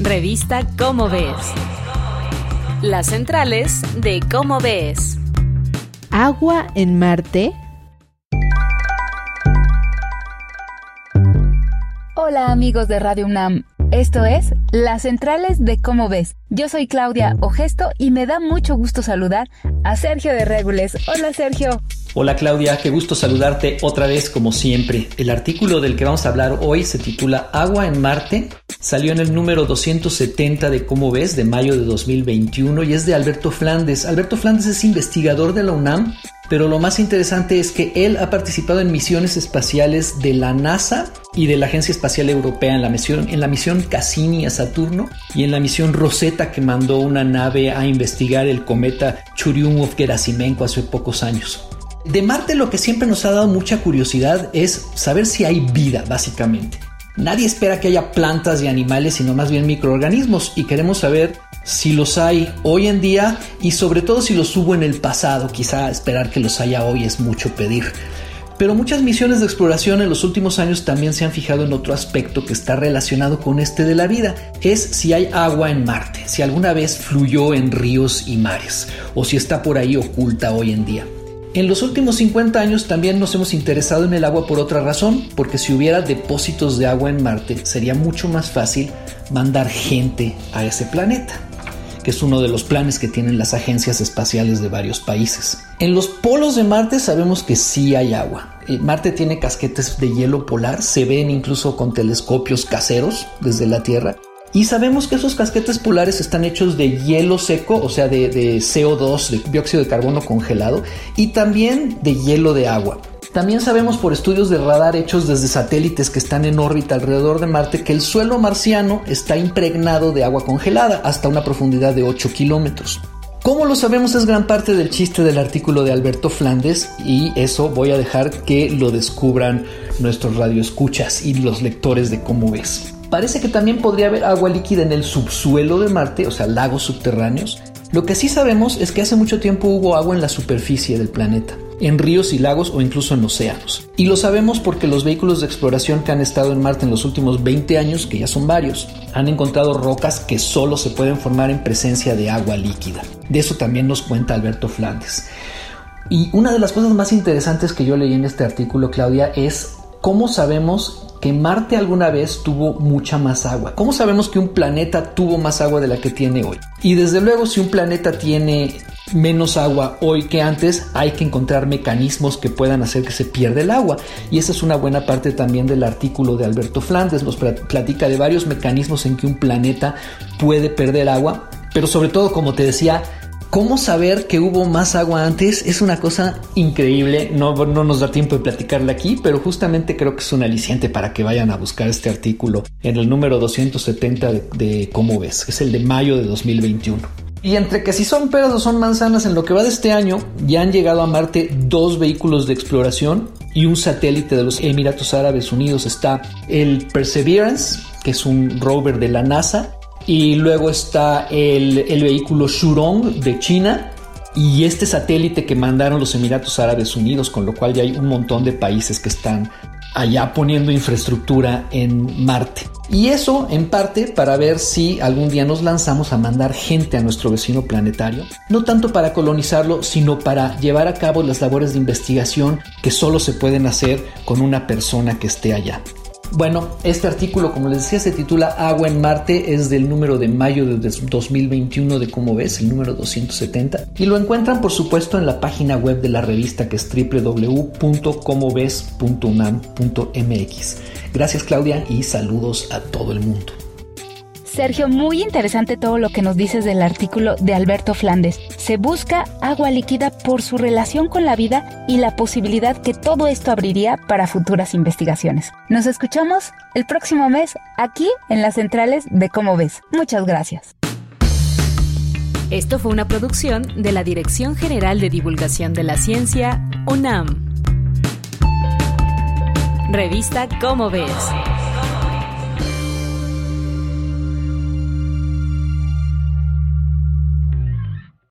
Revista Cómo Ves. Las centrales de Cómo Ves. Agua en Marte. Hola amigos de Radio UNAM. Esto es Las Centrales de Cómo Ves. Yo soy Claudia Ogesto y me da mucho gusto saludar a Sergio de Regules. Hola Sergio. Hola Claudia, qué gusto saludarte otra vez como siempre. El artículo del que vamos a hablar hoy se titula Agua en Marte. Salió en el número 270 de Cómo ves de mayo de 2021 y es de Alberto Flandes. Alberto Flandes es investigador de la UNAM pero lo más interesante es que él ha participado en misiones espaciales de la NASA y de la Agencia Espacial Europea en la misión, en la misión Cassini a Saturno y en la misión Rosetta que mandó una nave a investigar el cometa Churyumov-Gerasimenko hace pocos años. De Marte lo que siempre nos ha dado mucha curiosidad es saber si hay vida, básicamente. Nadie espera que haya plantas y animales, sino más bien microorganismos y queremos saber si los hay hoy en día y sobre todo si los hubo en el pasado. Quizá esperar que los haya hoy es mucho pedir. Pero muchas misiones de exploración en los últimos años también se han fijado en otro aspecto que está relacionado con este de la vida, es si hay agua en Marte, si alguna vez fluyó en ríos y mares, o si está por ahí oculta hoy en día. En los últimos 50 años también nos hemos interesado en el agua por otra razón, porque si hubiera depósitos de agua en Marte sería mucho más fácil mandar gente a ese planeta, que es uno de los planes que tienen las agencias espaciales de varios países. En los polos de Marte sabemos que sí hay agua. Eh, Marte tiene casquetes de hielo polar, se ven incluso con telescopios caseros desde la Tierra y sabemos que esos casquetes polares están hechos de hielo seco, o sea, de, CO2, de dióxido de carbono congelado, y también de hielo de agua. También sabemos por estudios de radar hechos desde satélites que están en órbita alrededor de Marte que el suelo marciano está impregnado de agua congelada hasta una profundidad de 8 kilómetros. Como lo sabemos es gran parte del chiste del artículo de Alberto Flandes y eso voy a dejar que lo descubran nuestros radioescuchas y los lectores de cómo ves. Parece que también podría haber agua líquida en el subsuelo de Marte, o sea, lagos subterráneos. Lo que sí sabemos es que hace mucho tiempo hubo agua en la superficie del planeta, en ríos y lagos o incluso en océanos. Y lo sabemos porque los vehículos de exploración que han estado en Marte en los últimos 20 años, que ya son varios, han encontrado rocas que solo se pueden formar en presencia de agua líquida. De eso también nos cuenta Alberto Flandes. Y una de las cosas más interesantes que yo leí en este artículo, Claudia, es cómo sabemos que Marte alguna vez tuvo mucha más agua. ¿Cómo sabemos que un planeta tuvo más agua de la que tiene hoy? Y desde luego si un planeta tiene menos agua hoy que antes, hay que encontrar mecanismos que puedan hacer que se pierda el agua. Y esa es una buena parte también del artículo de Alberto Flandes. Nos platica de varios mecanismos en que un planeta puede perder agua, pero sobre todo, como te decía, ¿Cómo saber que hubo más agua antes? Es una cosa increíble, no, no nos da tiempo de platicarla aquí, pero justamente creo que es un aliciente para que vayan a buscar este artículo en el número 270 de, de Cómo ves, es el de mayo de 2021. Y entre que si son peras o son manzanas, en lo que va de este año ya han llegado a Marte dos vehículos de exploración y un satélite de los Emiratos Árabes Unidos. Está el Perseverance, que es un rover de la NASA, y luego está el, vehículo Shurong de China y este satélite que mandaron los Emiratos Árabes Unidos, con lo cual ya hay un montón de países que están allá poniendo infraestructura en Marte. Y eso en parte para ver si algún día nos lanzamos a mandar gente a nuestro vecino planetario, no tanto para colonizarlo, sino para llevar a cabo las labores de investigación que solo se pueden hacer con una persona que esté allá. Bueno, este artículo, como les decía, se titula Agua en Marte, es del número de mayo de 2021 de Cómo ves, el número 270, y lo encuentran por supuesto en la página web de la revista que es www.comoves.unam.mx. Gracias Claudia y saludos a todo el mundo. Sergio, muy interesante todo lo que nos dices del artículo de Alberto Flandes. Se busca agua líquida por su relación con la vida y la posibilidad que todo esto abriría para futuras investigaciones. Nos escuchamos el próximo mes aquí en las centrales de Cómo ves. Muchas gracias. Esto fue una producción de la Dirección General de Divulgación de la Ciencia, UNAM. Revista Cómo ves.